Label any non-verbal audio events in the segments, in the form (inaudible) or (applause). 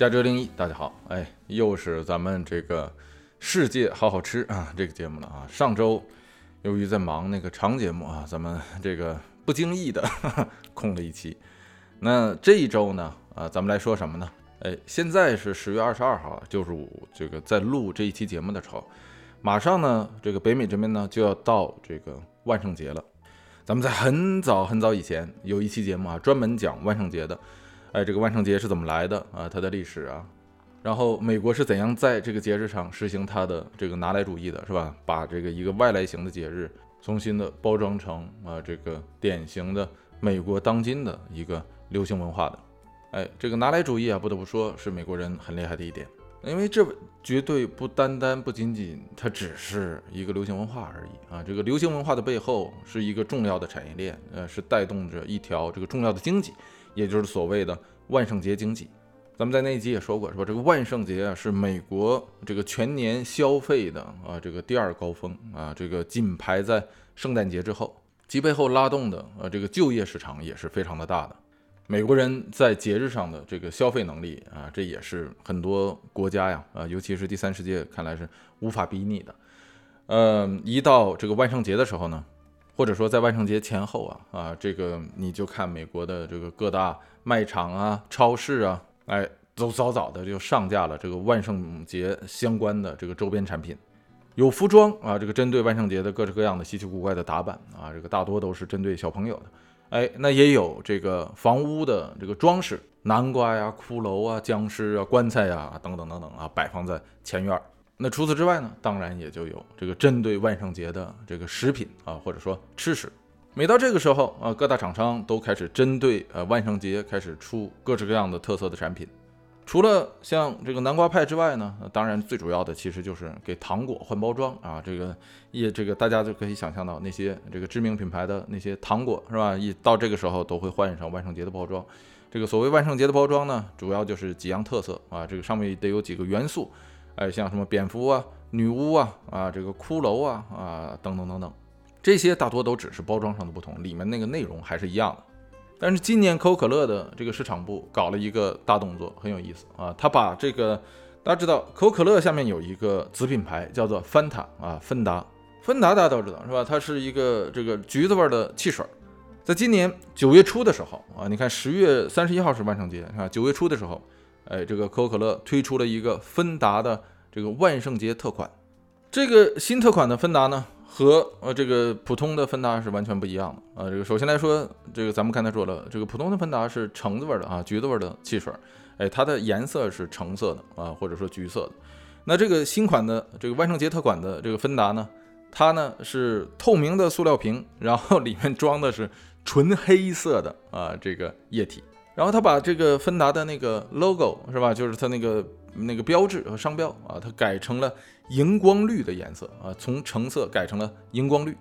加州零一，大家好，哎，又是咱们这个世界好好吃啊这个节目了啊。上周由于在忙那个长节目啊，咱们这个不经意的 (laughs) 空了一期。那这一周呢，啊，咱们来说什么呢？哎，现在是十月二十二号，就是我这个在录这一期节目的时候，马上呢，这个北美这边呢就要到这个万圣节了。咱们在很早很早以前有一期节目啊，专门讲万圣节的。哎，这个万圣节是怎么来的啊？它的历史啊，然后美国是怎样在这个节日上实行它的这个拿来主义的，是吧？把这个一个外来型的节日重新的包装成啊，这个典型的美国当今的一个流行文化的。哎，这个拿来主义啊，不得不说是美国人很厉害的一点，因为这绝对不单单不仅仅它只是一个流行文化而已啊。这个流行文化的背后是一个重要的产业链，呃，是带动着一条这个重要的经济。也就是所谓的万圣节经济，咱们在那一集也说过，是吧？这个万圣节啊，是美国这个全年消费的啊这个第二高峰啊，这个仅排在圣诞节之后，其背后拉动的呃这个就业市场也是非常的大的。美国人在节日上的这个消费能力啊，这也是很多国家呀啊，尤其是第三世界看来是无法比拟的。呃，一到这个万圣节的时候呢。或者说在万圣节前后啊啊，这个你就看美国的这个各大卖场啊、超市啊，哎，都早早的就上架了这个万圣节相关的这个周边产品，有服装啊，这个针对万圣节的各式各样的稀奇古怪的打扮啊，这个大多都是针对小朋友的，哎，那也有这个房屋的这个装饰，南瓜呀、骷髅啊、僵尸啊、棺材呀等等等等啊，摆放在前院。那除此之外呢，当然也就有这个针对万圣节的这个食品啊，或者说吃食。每到这个时候啊，各大厂商都开始针对呃万圣节开始出各式各样的特色的产品。除了像这个南瓜派之外呢，当然最主要的其实就是给糖果换包装啊。这个也这个大家就可以想象到那些这个知名品牌的那些糖果是吧？一到这个时候都会换上万圣节的包装。这个所谓万圣节的包装呢，主要就是几样特色啊，这个上面得有几个元素。哎，像什么蝙蝠啊、女巫啊、啊这个骷髅啊、啊等等等等，这些大多都只是包装上的不同，里面那个内容还是一样的。但是今年可口可乐的这个市场部搞了一个大动作，很有意思啊。他把这个大家知道，可口可乐下面有一个子品牌叫做芬达啊，芬达，芬达大家都知道是吧？它是一个这个橘子味的汽水。在今年九月初的时候啊，你看十月三十一号是万圣节是吧？九月初的时候。哎，这个可口可乐推出了一个芬达的这个万圣节特款，这个新特款的芬达呢，和呃这个普通的芬达是完全不一样的啊。这个首先来说，这个咱们刚才说了，这个普通的芬达是橙子味的啊，橘子味的汽水，哎，它的颜色是橙色的啊，或者说橘色的。那这个新款的这个万圣节特款的这个芬达呢，它呢是透明的塑料瓶，然后里面装的是纯黑色的啊这个液体。然后他把这个芬达的那个 logo 是吧，就是它那个那个标志和商标啊，它改成了荧光绿的颜色啊，从橙色改成了荧光绿。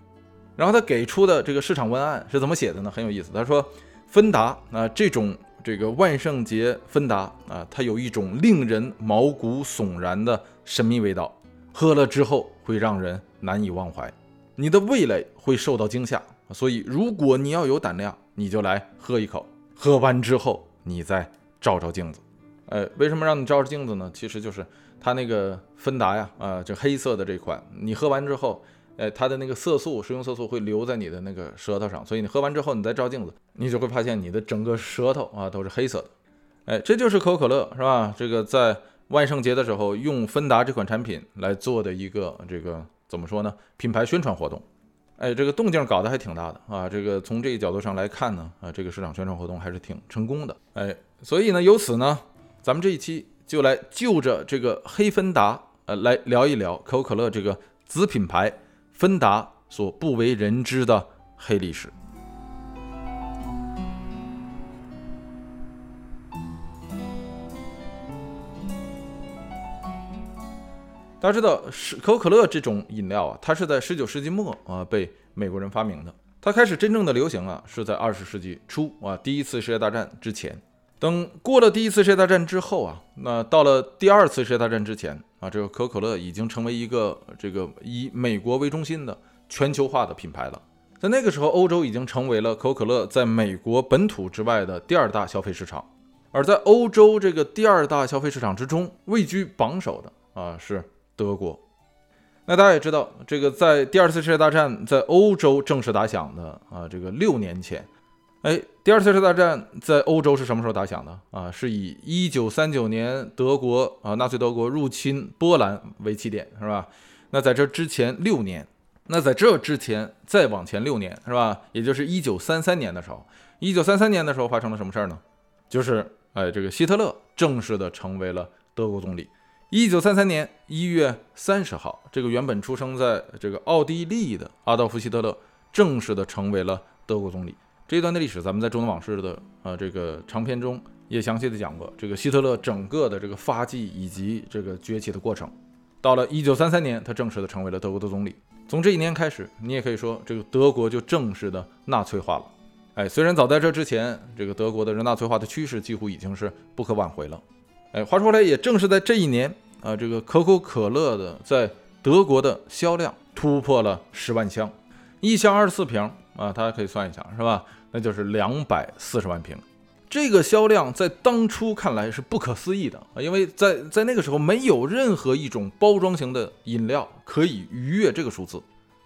然后他给出的这个市场文案是怎么写的呢？很有意思，他说芬达啊，这种这个万圣节芬达啊，它有一种令人毛骨悚然的神秘味道，喝了之后会让人难以忘怀，你的味蕾会受到惊吓。所以如果你要有胆量，你就来喝一口。喝完之后，你再照照镜子，呃，为什么让你照照镜子呢？其实就是它那个芬达呀，啊，就黑色的这款，你喝完之后，呃，它的那个色素，食用色素会留在你的那个舌头上，所以你喝完之后，你再照镜子，你就会发现你的整个舌头啊都是黑色的，哎，这就是可口可乐是吧？这个在万圣节的时候用芬达这款产品来做的一个这个怎么说呢？品牌宣传活动。哎，这个动静搞得还挺大的啊！这个从这个角度上来看呢，啊，这个市场宣传活动还是挺成功的。哎，所以呢，由此呢，咱们这一期就来就着这个黑芬达，呃，来聊一聊可口可乐这个子品牌芬达所不为人知的黑历史。大家知道，是可口可乐这种饮料啊，它是在十九世纪末啊被美国人发明的。它开始真正的流行啊，是在二十世纪初啊，第一次世界大战之前。等过了第一次世界大战之后啊，那到了第二次世界大战之前啊，这个可口可乐已经成为一个这个以美国为中心的全球化的品牌了。在那个时候，欧洲已经成为了可口可乐在美国本土之外的第二大消费市场。而在欧洲这个第二大消费市场之中，位居榜首的啊是德国。那大家也知道，这个在第二次世界大战在欧洲正式打响的啊，这个六年前，哎，第二次世界大战在欧洲是什么时候打响的啊？是以一九三九年德国啊，纳粹德国入侵波兰为起点，是吧？那在这之前六年，那在这之前再往前六年，是吧？也就是一九三三年的时候，一九三三年的时候发生了什么事儿呢？就是哎，这个希特勒正式的成为了德国总理。一九三三年一月三十号，这个原本出生在这个奥地利的阿道夫·希特勒正式的成为了德国总理。这一段的历史，咱们在《中东往事》的呃这个长篇中也详细的讲过，这个希特勒整个的这个发迹以及这个崛起的过程。到了一九三三年，他正式的成为了德国的总理。从这一年开始，你也可以说，这个德国就正式的纳粹化了。哎，虽然早在这之前，这个德国的这纳粹化的趋势几乎已经是不可挽回了。哎，话说回来，也正是在这一年啊，这个可口可乐的在德国的销量突破了十万箱，一箱二十四瓶啊，大家可以算一下，是吧？那就是两百四十万瓶。这个销量在当初看来是不可思议的啊，因为在在那个时候，没有任何一种包装型的饮料可以逾越这个数字。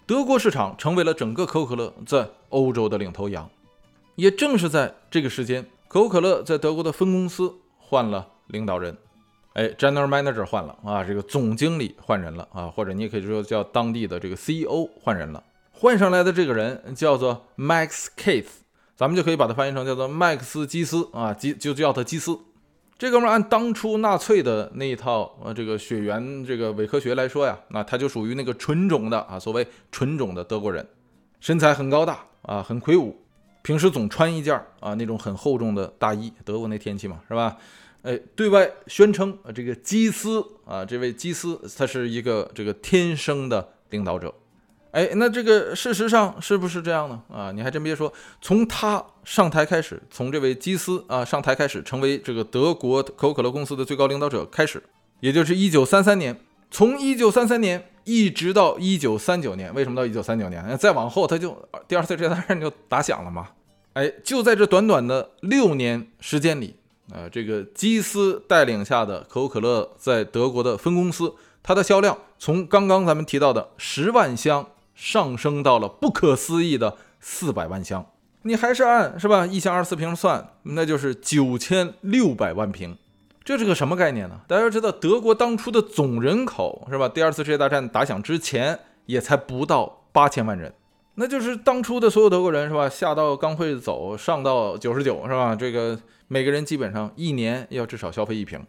德国市场成为了整个可口可乐在欧洲的领头羊。也正是在这个时间，可口可乐在德国的分公司换了。领导人，哎，General Manager 换了啊，这个总经理换人了啊，或者你也可以说叫当地的这个 CEO 换人了。换上来的这个人叫做 Max Keith，咱们就可以把它翻译成叫做麦克斯基斯啊，基就叫他基斯。这哥们按当初纳粹的那一套呃这个血缘这个伪科学来说呀，那他就属于那个纯种的啊，所谓纯种的德国人，身材很高大啊，很魁梧，平时总穿一件啊那种很厚重的大衣，德国那天气嘛，是吧？哎，对外宣称啊，这个基斯啊，这位基斯他是一个这个天生的领导者。哎，那这个事实上是不是这样呢？啊，你还真别说，从他上台开始，从这位基斯啊上台开始，成为这个德国可口可乐公司的最高领导者开始，也就是一九三三年，从一九三三年一直到一九三九年，为什么到一九三九年？再往后他就第二次世界大战就打响了嘛？哎，就在这短短的六年时间里。呃，这个基斯带领下的可口可乐在德国的分公司，它的销量从刚刚咱们提到的十万箱上升到了不可思议的四百万箱。你还是按是吧，一箱二十四瓶算，那就是九千六百万瓶。这是个什么概念呢？大家要知道，德国当初的总人口是吧？第二次世界大战打响之前也才不到八千万人，那就是当初的所有德国人是吧？下到刚会走，上到九十九是吧？这个。每个人基本上一年要至少消费一瓶，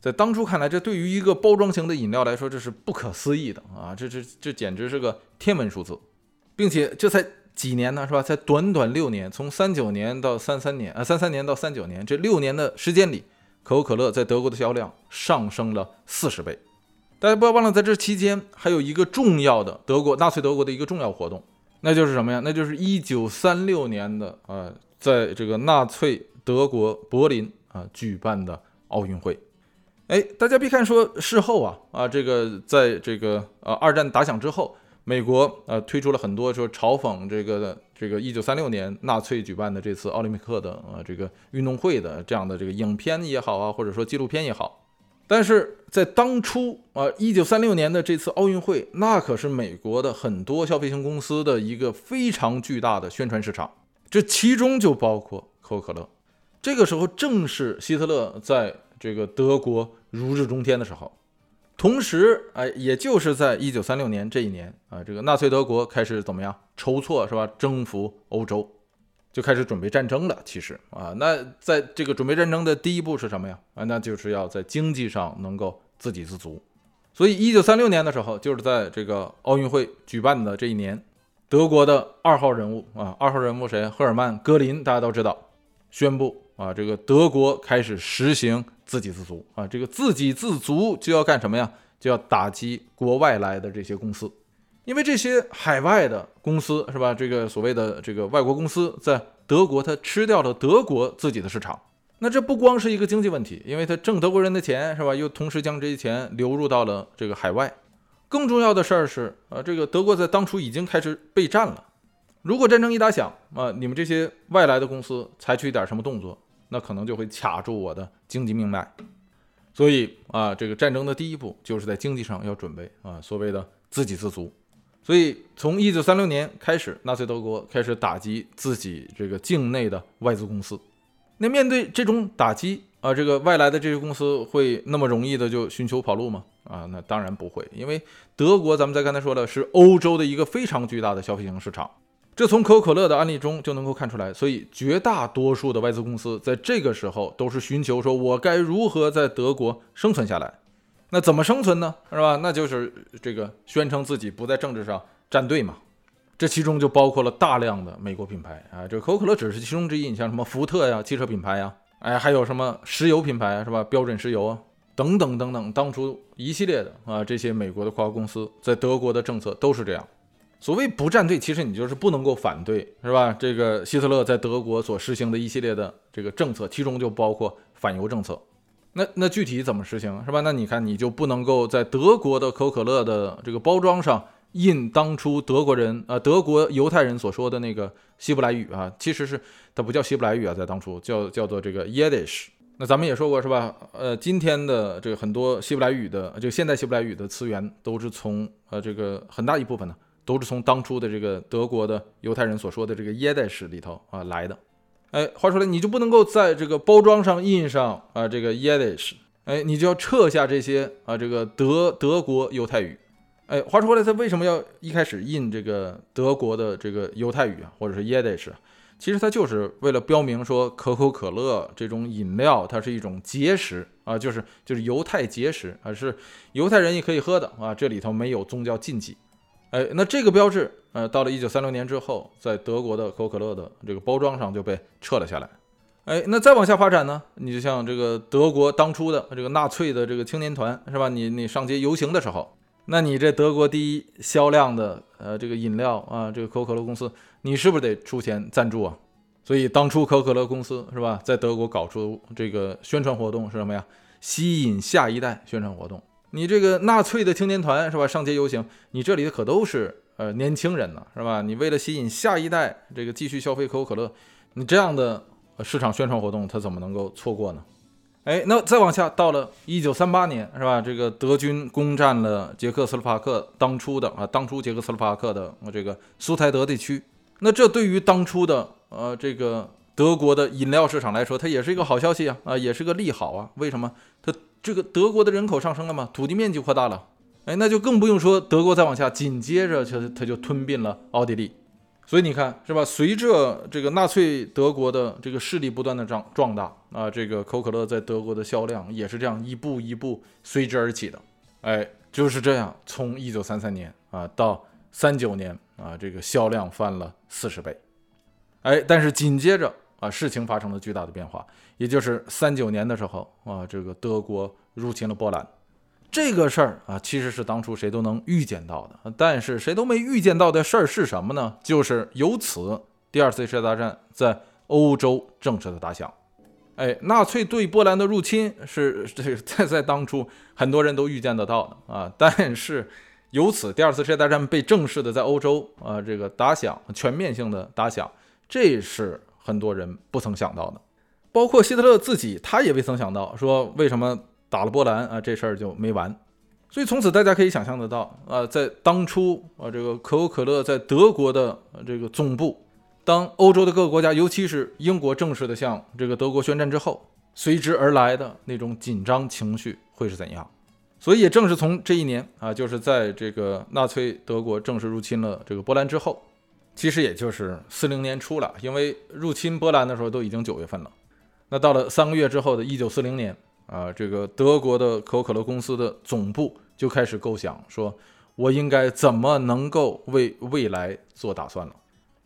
在当初看来，这对于一个包装型的饮料来说，这是不可思议的啊！这这这简直是个天文数字，并且这才几年呢，是吧？才短短六年，从三九年到三三年啊，三三年到三九年这六年的时间里，可口可乐在德国的销量上升了四十倍。大家不要忘了，在这期间还有一个重要的德国纳粹德国的一个重要活动，那就是什么呀？那就是一九三六年的啊，在这个纳粹。德国柏林啊举办的奥运会，哎，大家别看说事后啊啊，这个在这个呃二战打响之后，美国呃推出了很多说嘲讽这个这个一九三六年纳粹举办的这次奥林匹克的呃这个运动会的这样的这个影片也好啊，或者说纪录片也好，但是在当初啊一九三六年的这次奥运会，那可是美国的很多消费型公司的一个非常巨大的宣传市场，这其中就包括可口可乐。这个时候正是希特勒在这个德国如日中天的时候，同时，哎，也就是在一九三六年这一年啊，这个纳粹德国开始怎么样筹措是吧？征服欧洲，就开始准备战争了。其实啊，那在这个准备战争的第一步是什么呀？啊，那就是要在经济上能够自给自足。所以，一九三六年的时候，就是在这个奥运会举办的这一年，德国的二号人物啊，二号人物谁？赫尔曼·格林，大家都知道，宣布。啊，这个德国开始实行自给自足啊，这个自给自足就要干什么呀？就要打击国外来的这些公司，因为这些海外的公司是吧？这个所谓的这个外国公司在德国，它吃掉了德国自己的市场，那这不光是一个经济问题，因为它挣德国人的钱是吧？又同时将这些钱流入到了这个海外，更重要的事儿是啊，这个德国在当初已经开始备战了，如果战争一打响啊，你们这些外来的公司采取一点什么动作？那可能就会卡住我的经济命脉。所以啊，这个战争的第一步就是在经济上要准备啊，所谓的自给自足。所以从一九三六年开始，纳粹德国开始打击自己这个境内的外资公司。那面对这种打击啊，这个外来的这些公司会那么容易的就寻求跑路吗？啊，那当然不会，因为德国咱们在刚才说了是欧洲的一个非常巨大的消费型市场。这从可口可乐的案例中就能够看出来，所以绝大多数的外资公司在这个时候都是寻求说，我该如何在德国生存下来？那怎么生存呢？是吧？那就是这个宣称自己不在政治上站队嘛。这其中就包括了大量的美国品牌啊，这可口可乐只是其中之一。你像什么福特呀，汽车品牌呀，哎，还有什么石油品牌是吧？标准石油啊，等等等等，当初一系列的啊，这些美国的跨国公司在德国的政策都是这样。所谓不站队，其实你就是不能够反对，是吧？这个希特勒在德国所实行的一系列的这个政策，其中就包括反犹政策。那那具体怎么实行，是吧？那你看，你就不能够在德国的可口可乐的这个包装上印当初德国人啊，德国犹太人所说的那个希伯来语啊，其实是它不叫希伯来语啊，在当初叫叫做这个 Yiddish。那咱们也说过，是吧？呃，今天的这个很多希伯来语的，这个现代希伯来语的词源，都是从呃这个很大一部分呢。都是从当初的这个德国的犹太人所说的这个耶代史里头啊来的。哎，话说来，你就不能够在这个包装上印上啊这个耶代史，哎，你就要撤下这些啊这个德德国犹太语。哎，话说回来，他为什么要一开始印这个德国的这个犹太语啊，或者是耶代史？其实他就是为了标明说可口可乐这种饮料它是一种节食啊，就是就是犹太节食啊，是犹太人也可以喝的啊，这里头没有宗教禁忌。哎，那这个标志，呃，到了一九三六年之后，在德国的可口可乐的这个包装上就被撤了下来。哎，那再往下发展呢？你就像这个德国当初的这个纳粹的这个青年团，是吧？你你上街游行的时候，那你这德国第一销量的呃这个饮料啊，这个可口可乐公司，你是不是得出钱赞助啊？所以当初可口可乐公司是吧，在德国搞出这个宣传活动是什么呀？吸引下一代宣传活动。你这个纳粹的青年团是吧？上街游行，你这里的可都是呃年轻人呢，是吧？你为了吸引下一代这个继续消费可口可乐，你这样的市场宣传活动，他怎么能够错过呢？哎，那再往下到了一九三八年是吧？这个德军攻占了捷克斯洛伐克当初的啊，当初捷克斯洛伐克的这个苏台德地区，那这对于当初的呃这个德国的饮料市场来说，它也是一个好消息啊啊，也是个利好啊。为什么？它这个德国的人口上升了吗，土地面积扩大了，哎，那就更不用说德国再往下，紧接着就它就吞并了奥地利，所以你看是吧？随着这个纳粹德国的这个势力不断的壮壮大啊，这个可口可乐在德国的销量也是这样一步一步随之而起的，哎，就是这样，从一九三三年啊到三九年啊，这个销量翻了四十倍，哎，但是紧接着。啊，事情发生了巨大的变化，也就是三九年的时候啊，这个德国入侵了波兰，这个事儿啊，其实是当初谁都能预见到的，但是谁都没预见到的事儿是什么呢？就是由此第二次世界大战在欧洲正式的打响。哎，纳粹对波兰的入侵是这在在当初很多人都预见得到的啊，但是由此第二次世界大战被正式的在欧洲啊这个打响，全面性的打响，这是。很多人不曾想到的，包括希特勒自己，他也未曾想到，说为什么打了波兰啊，这事儿就没完。所以从此大家可以想象得到啊，在当初啊，这个可口可乐在德国的这个总部，当欧洲的各个国家，尤其是英国正式的向这个德国宣战之后，随之而来的那种紧张情绪会是怎样？所以也正是从这一年啊，就是在这个纳粹德国正式入侵了这个波兰之后。其实也就是四零年初了，因为入侵波兰的时候都已经九月份了。那到了三个月之后的一九四零年啊，这个德国的可口可乐公司的总部就开始构想，说我应该怎么能够为未来做打算了。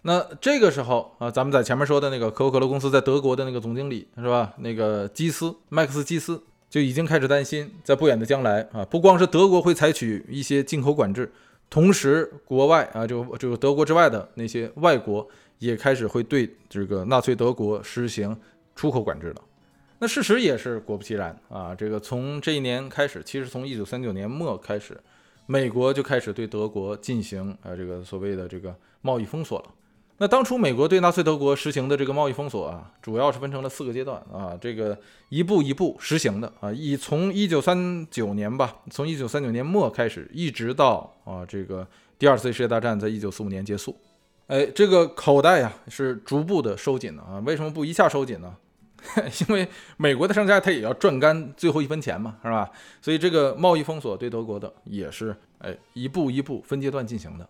那这个时候啊，咱们在前面说的那个可口可乐公司在德国的那个总经理是吧？那个基斯麦克斯基斯就已经开始担心，在不远的将来啊，不光是德国会采取一些进口管制。同时，国外啊，就这个德国之外的那些外国也开始会对这个纳粹德国实行出口管制了。那事实也是果不其然啊，这个从这一年开始，其实从一九三九年末开始，美国就开始对德国进行啊这个所谓的这个贸易封锁了。那当初美国对纳粹德国实行的这个贸易封锁啊，主要是分成了四个阶段啊，这个一步一步实行的啊，以从一九三九年吧，从一九三九年末开始，一直到啊这个第二次世界大战在一九四五年结束，哎，这个口袋呀是逐步的收紧的啊，为什么不一下收紧呢？(laughs) 因为美国的商家他也要赚干最后一分钱嘛，是吧？所以这个贸易封锁对德国的也是哎一步一步分阶段进行的。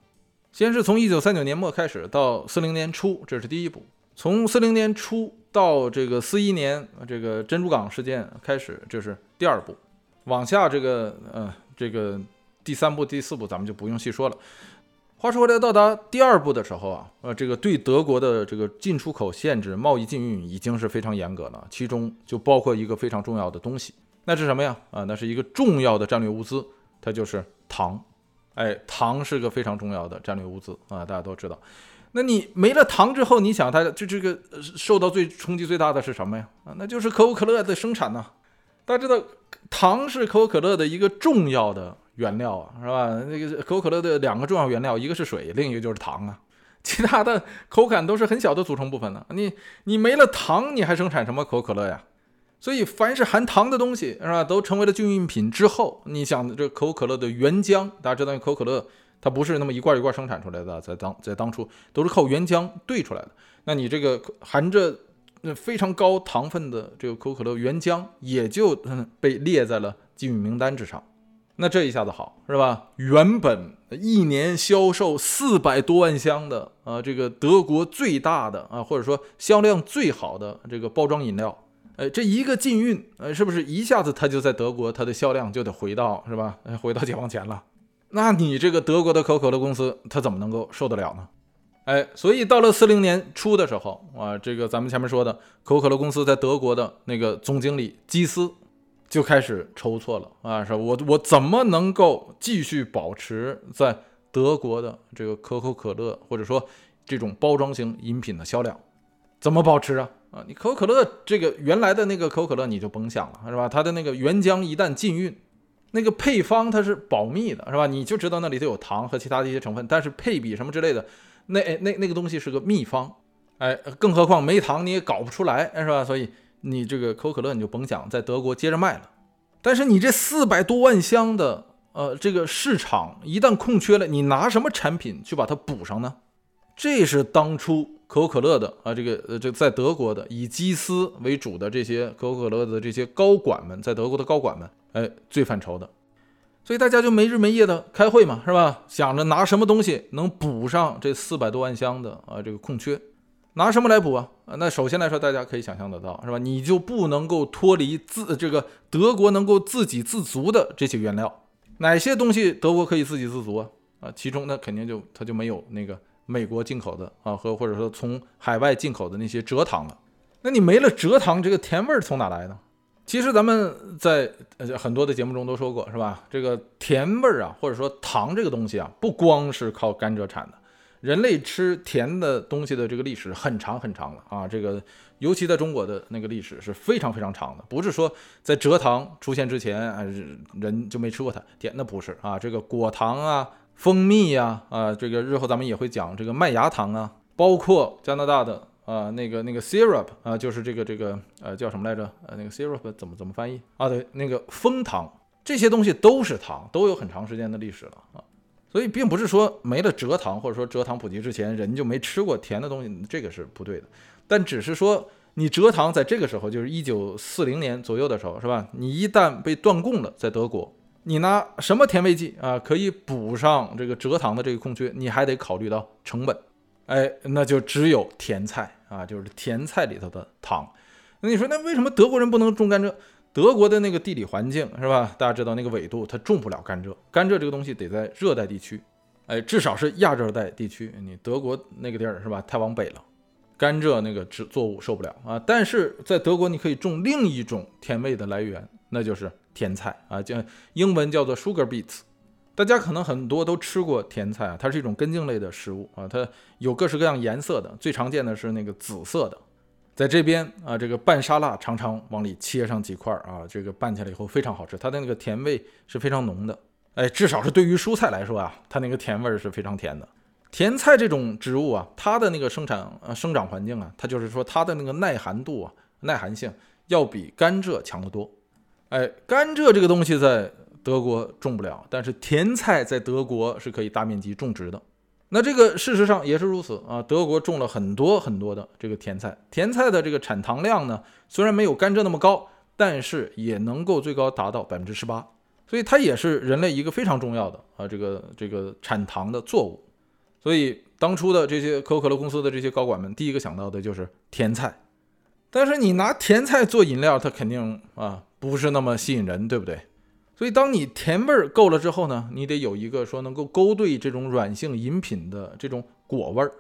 先是从一九三九年末开始到四零年初，这是第一步；从四零年初到这个四一年这个珍珠港事件开始，这是第二步。往下这个呃这个第三步、第四步咱们就不用细说了。话说回来，到达第二步的时候啊，呃，这个对德国的这个进出口限制、贸易禁运已经是非常严格了，其中就包括一个非常重要的东西，那是什么呀？啊，那是一个重要的战略物资，它就是糖。哎，糖是个非常重要的战略物资啊，大家都知道。那你没了糖之后，你想它就这个受到最冲击最大的是什么呀？啊，那就是可口可乐的生产呐。大家知道，糖是可口可乐的一个重要的原料啊，是吧？那个可口可乐的两个重要原料，一个是水，另一个就是糖啊。(laughs) 其他的口感都是很小的组成部分呢。你你没了糖，你还生产什么可口可乐呀？所以，凡是含糖的东西，是吧，都成为了禁运品之后，你想，这可口可乐的原浆，大家知道，可口可乐它不是那么一罐一罐生产出来的，在当在当初都是靠原浆兑出来的。那你这个含着非常高糖分的这个可口可乐原浆，也就被列在了禁运名单之上。那这一下子好，是吧？原本一年销售四百多万箱的啊，这个德国最大的啊，或者说销量最好的这个包装饮料。哎，这一个禁运，呃，是不是一下子它就在德国，它的销量就得回到是吧？回到解放前了？那你这个德国的可口可乐公司，它怎么能够受得了呢？哎，所以到了四零年初的时候啊，这个咱们前面说的可口可乐公司在德国的那个总经理基斯就开始筹措了啊，说我我怎么能够继续保持在德国的这个可口可乐或者说这种包装型饮品的销量？怎么保持啊？啊，你可口可乐这个原来的那个可口可乐你就甭想了，是吧？它的那个原浆一旦禁运，那个配方它是保密的，是吧？你就知道那里头有糖和其他的一些成分，但是配比什么之类的，那那那个东西是个秘方，哎，更何况没糖你也搞不出来，是吧？所以你这个可口可乐你就甭想在德国接着卖了。但是你这四百多万箱的呃这个市场一旦空缺了，你拿什么产品去把它补上呢？这是当初。可口可乐的啊，这个呃，这在德国的以基斯为主的这些可口可乐的这些高管们，在德国的高管们，哎，最犯愁的，所以大家就没日没夜的开会嘛，是吧？想着拿什么东西能补上这四百多万箱的啊这个空缺，拿什么来补啊？那首先来说，大家可以想象得到，是吧？你就不能够脱离自这个德国能够自给自足的这些原料，哪些东西德国可以自给自足啊？啊，其中那肯定就它就没有那个。美国进口的啊，和或者说从海外进口的那些蔗糖了，那你没了蔗糖，这个甜味儿从哪来呢？其实咱们在呃很多的节目中都说过，是吧？这个甜味儿啊，或者说糖这个东西啊，不光是靠甘蔗产的，人类吃甜的东西的这个历史很长很长了啊。这个尤其在中国的那个历史是非常非常长的，不是说在蔗糖出现之前啊人就没吃过它甜，那不是啊。这个果糖啊。蜂蜜呀，啊，这个日后咱们也会讲这个麦芽糖啊，包括加拿大的啊那个那个 syrup 啊，就是这个这个呃叫什么来着？呃，那个 syrup 怎么怎么翻译啊？对，那个蜂糖，这些东西都是糖，都有很长时间的历史了啊。所以并不是说没了蔗糖，或者说蔗糖普及之前人就没吃过甜的东西，这个是不对的。但只是说你蔗糖在这个时候，就是一九四零年左右的时候，是吧？你一旦被断供了，在德国。你拿什么甜味剂啊，可以补上这个蔗糖的这个空缺？你还得考虑到成本，哎，那就只有甜菜啊，就是甜菜里头的糖。那你说，那为什么德国人不能种甘蔗？德国的那个地理环境是吧？大家知道那个纬度，它种不了甘蔗。甘蔗这个东西得在热带地区，哎，至少是亚热带地区。你德国那个地儿是吧？太往北了，甘蔗那个植作物受不了啊。但是在德国，你可以种另一种甜味的来源，那就是。甜菜啊，叫英文叫做 sugar beets，大家可能很多都吃过甜菜啊，它是一种根茎类的食物啊，它有各式各样颜色的，最常见的是那个紫色的，在这边啊，这个拌沙拉常常往里切上几块啊，这个拌起来以后非常好吃，它的那个甜味是非常浓的，哎，至少是对于蔬菜来说啊，它那个甜味是非常甜的。甜菜这种植物啊，它的那个生产呃生长环境啊，它就是说它的那个耐寒度啊、耐寒性要比甘蔗强得多。哎，甘蔗这个东西在德国种不了，但是甜菜在德国是可以大面积种植的。那这个事实上也是如此啊，德国种了很多很多的这个甜菜，甜菜的这个产糖量呢，虽然没有甘蔗那么高，但是也能够最高达到百分之十八，所以它也是人类一个非常重要的啊这个这个产糖的作物。所以当初的这些可口可乐公司的这些高管们，第一个想到的就是甜菜。但是你拿甜菜做饮料，它肯定啊不是那么吸引人，对不对？所以，当你甜味儿够了之后呢，你得有一个说能够勾兑这种软性饮品的这种果味儿。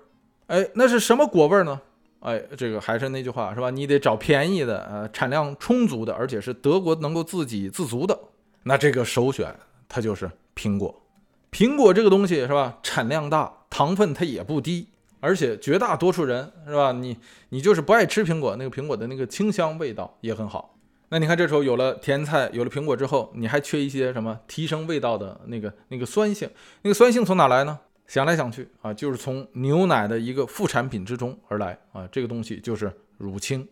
哎，那是什么果味儿呢？哎，这个还是那句话是吧？你得找便宜的，呃，产量充足的，而且是德国能够自给自足的。那这个首选它就是苹果。苹果这个东西是吧？产量大，糖分它也不低，而且绝大多数人是吧？你你就是不爱吃苹果，那个苹果的那个清香味道也很好。那你看，这时候有了甜菜，有了苹果之后，你还缺一些什么提升味道的那个那个酸性？那个酸性从哪来呢？想来想去啊，就是从牛奶的一个副产品之中而来啊。这个东西就是乳清。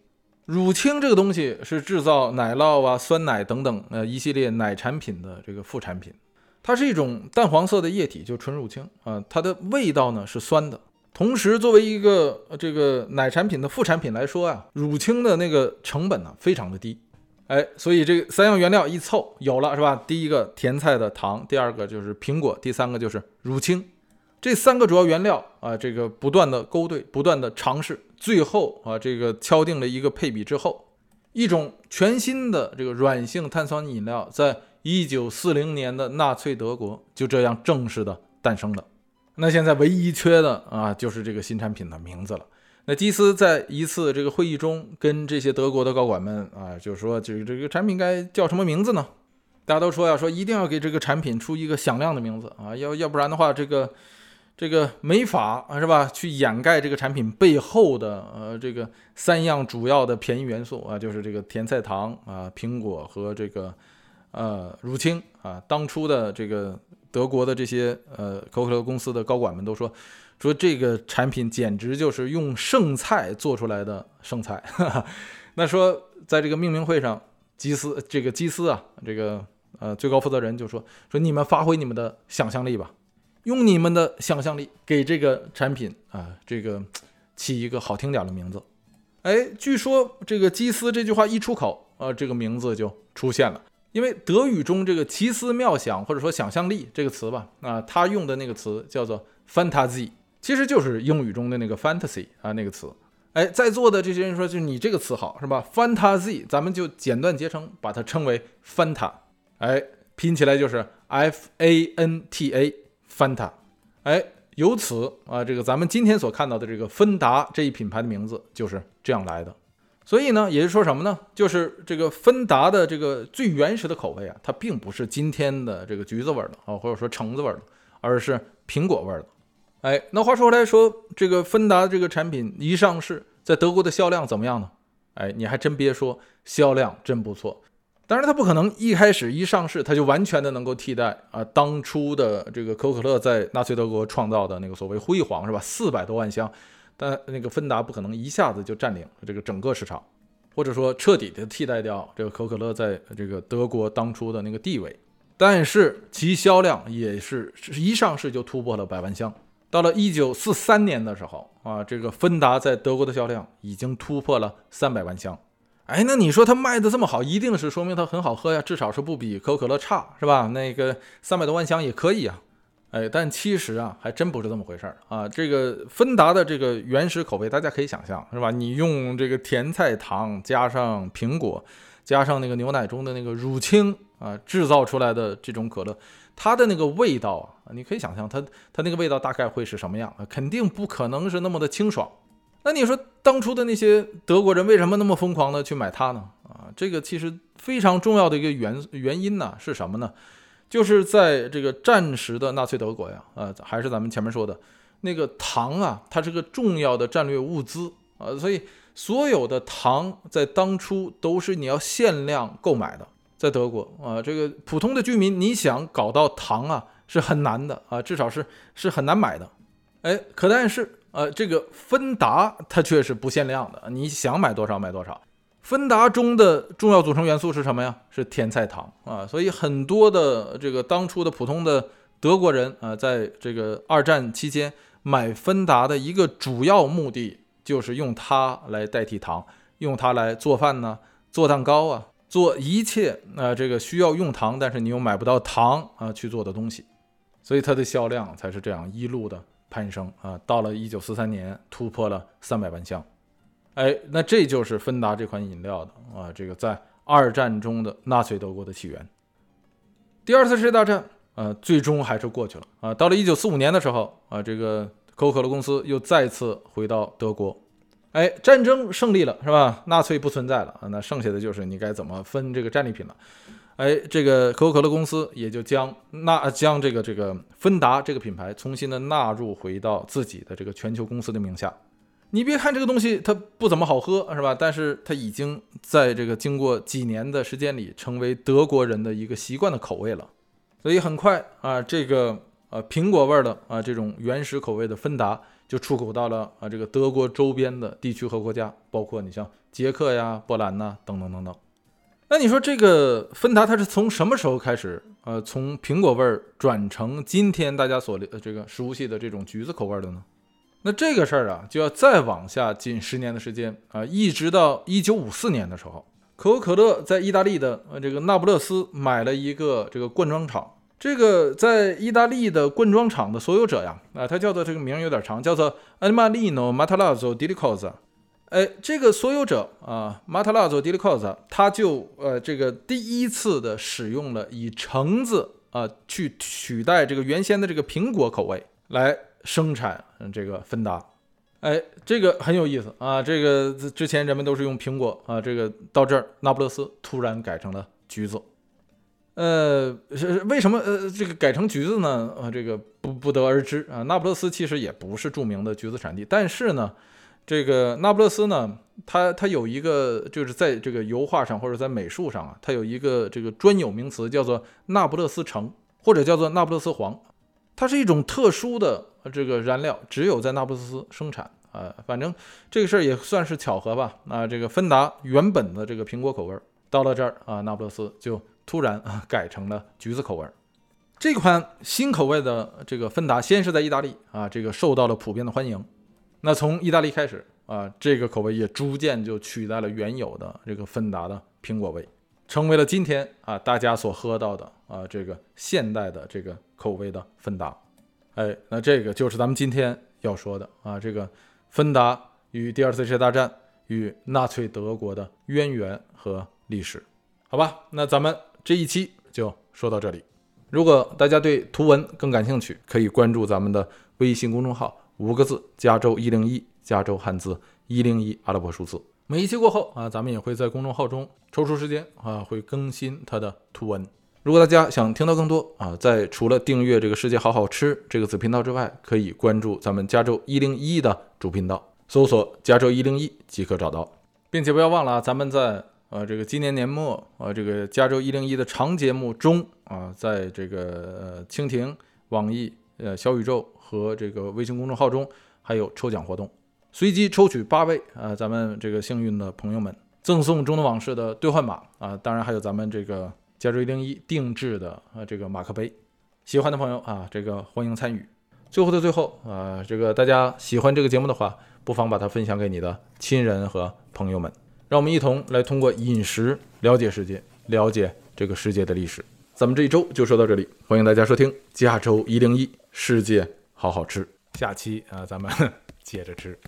乳清这个东西是制造奶酪啊、酸奶等等呃一系列奶产品的这个副产品。它是一种淡黄色的液体，就纯乳清啊。它的味道呢是酸的。同时，作为一个这个奶产品的副产品来说啊，乳清的那个成本呢非常的低。哎，所以这三样原料一凑有了是吧？第一个甜菜的糖，第二个就是苹果，第三个就是乳清，这三个主要原料啊，这个不断的勾兑，不断的尝试，最后啊，这个敲定了一个配比之后，一种全新的这个软性碳酸饮料，在一九四零年的纳粹德国就这样正式的诞生了。那现在唯一缺的啊，就是这个新产品的名字了。那基斯在一次这个会议中，跟这些德国的高管们啊，就是说这个这个产品该叫什么名字呢？大家都说要说一定要给这个产品出一个响亮的名字啊，要要不然的话，这个这个没法啊，是吧？去掩盖这个产品背后的呃这个三样主要的便宜元素啊，就是这个甜菜糖啊、苹果和这个呃乳清啊。当初的这个德国的这些呃可口可乐公司的高管们都说。说这个产品简直就是用剩菜做出来的剩菜。(laughs) 那说在这个命名会上，基斯这个基斯啊，这个呃最高负责人就说说你们发挥你们的想象力吧，用你们的想象力给这个产品啊这个起一个好听点的名字。哎，据说这个基斯这句话一出口，呃，这个名字就出现了。因为德语中这个奇思妙想或者说想象力这个词吧，啊，他用的那个词叫做 fantasy。其实就是英语中的那个 fantasy 啊那个词，哎，在座的这些人说，就你这个词好是吧？fantasy，咱们就简短结成，把它称为 Fanta，哎，拼起来就是 F A N T A，Fanta，哎，由此啊，这个咱们今天所看到的这个芬达这一品牌的名字就是这样来的。所以呢，也就是说什么呢？就是这个芬达的这个最原始的口味啊，它并不是今天的这个橘子味的啊，或者说橙子味的，而是苹果味的。哎，那话说回来，说这个芬达这个产品一上市，在德国的销量怎么样呢？哎，你还真别说，销量真不错。当然，它不可能一开始一上市，它就完全的能够替代啊当初的这个可口可乐在纳粹德国创造的那个所谓辉煌，是吧？四百多万箱，但那个芬达不可能一下子就占领这个整个市场，或者说彻底的替代掉这个可口可乐在这个德国当初的那个地位。但是其销量也是一上市就突破了百万箱。到了一九四三年的时候啊，这个芬达在德国的销量已经突破了三百万箱。哎，那你说它卖的这么好，一定是说明它很好喝呀，至少是不比可口可乐差，是吧？那个三百多万箱也可以啊。哎，但其实啊，还真不是这么回事儿啊。这个芬达的这个原始口味，大家可以想象，是吧？你用这个甜菜糖加上苹果，加上那个牛奶中的那个乳清啊，制造出来的这种可乐。它的那个味道啊，你可以想象它它那个味道大概会是什么样啊？肯定不可能是那么的清爽。那你说当初的那些德国人为什么那么疯狂的去买它呢？啊，这个其实非常重要的一个原原因呢是什么呢？就是在这个战时的纳粹德国呀，啊，还是咱们前面说的那个糖啊，它是个重要的战略物资啊，所以所有的糖在当初都是你要限量购买的。在德国啊，这个普通的居民，你想搞到糖啊是很难的啊，至少是是很难买的。哎，可但是呃，这个芬达它却是不限量的，你想买多少买多少。芬达中的重要组成元素是什么呀？是甜菜糖啊，所以很多的这个当初的普通的德国人啊，在这个二战期间买芬达的一个主要目的就是用它来代替糖，用它来做饭呢，做蛋糕啊，做一切啊这个需要用糖，但是你又买不到糖啊去做的东西，所以它的销量才是这样一路的攀升啊，到了一九四三年突破了三百万箱。哎，那这就是芬达这款饮料的啊，这个在二战中的纳粹德国的起源。第二次世界大战，呃，最终还是过去了啊。到了一九四五年的时候啊，这个可口可乐公司又再次回到德国。哎，战争胜利了是吧？纳粹不存在了，那剩下的就是你该怎么分这个战利品了。哎，这个可口可乐公司也就将纳将这个这个芬达这个品牌重新的纳入回到自己的这个全球公司的名下。你别看这个东西它不怎么好喝，是吧？但是它已经在这个经过几年的时间里，成为德国人的一个习惯的口味了。所以很快啊，这个呃苹果味的啊这种原始口味的芬达就出口到了啊这个德国周边的地区和国家，包括你像捷克呀、波兰呐等等等等。那你说这个芬达它是从什么时候开始呃从苹果味儿转成今天大家所呃这个熟悉的这种橘子口味的呢？那这个事儿啊，就要再往下近十年的时间啊，一直到一九五四年的时候，可口可乐在意大利的呃这个那不勒斯买了一个这个灌装厂。这个在意大利的灌装厂的所有者呀，啊，他叫做这个名有点长，叫做 Animalino Matalazzo di Licosa。哎，这个所有者啊，Matalazzo di Licosa，他就呃这个第一次的使用了以橙子啊去取代这个原先的这个苹果口味来。生产这个芬达，哎，这个很有意思啊！这个之前人们都是用苹果啊，这个到这儿那不勒斯突然改成了橘子，呃，是为什么呃这个改成橘子呢？呃，这个不不得而知啊。那不勒斯其实也不是著名的橘子产地，但是呢，这个那不勒斯呢，它它有一个就是在这个油画上或者在美术上啊，它有一个这个专有名词叫做那不勒斯橙，或者叫做那不勒斯黄。它是一种特殊的这个燃料，只有在那不勒斯生产啊。反正这个事儿也算是巧合吧。啊，这个芬达原本的这个苹果口味儿到了这儿啊，那不勒斯就突然啊改成了橘子口味儿。这款新口味的这个芬达先是在意大利啊，这个受到了普遍的欢迎。那从意大利开始啊，这个口味也逐渐就取代了原有的这个芬达的苹果味，成为了今天啊大家所喝到的啊这个现代的这个。口味的芬达，哎，那这个就是咱们今天要说的啊，这个芬达与第二次世界大战与纳粹德国的渊源和历史，好吧？那咱们这一期就说到这里。如果大家对图文更感兴趣，可以关注咱们的微信公众号，五个字：加州一零一，加州汉字一零一阿拉伯数字。每一期过后啊，咱们也会在公众号中抽出时间啊，会更新它的图文。如果大家想听到更多啊，在除了订阅这个世界好好吃这个子频道之外，可以关注咱们加州一零一的主频道，搜索加州一零一即可找到，并且不要忘了啊，咱们在呃这个今年年末呃这个加州一零一的长节目中啊，在这个呃蜻蜓、网易、呃小宇宙和这个微信公众号中还有抽奖活动，随机抽取八位啊咱们这个幸运的朋友们赠送中东往事的兑换码啊，当然还有咱们这个。加州一零一定制的呃这个马克杯，喜欢的朋友啊，这个欢迎参与。最后的最后啊，这个大家喜欢这个节目的话，不妨把它分享给你的亲人和朋友们，让我们一同来通过饮食了解世界，了解这个世界的历史。咱们这一周就说到这里，欢迎大家收听加州一零一世界好好吃，下期啊咱们 (laughs) 接着吃。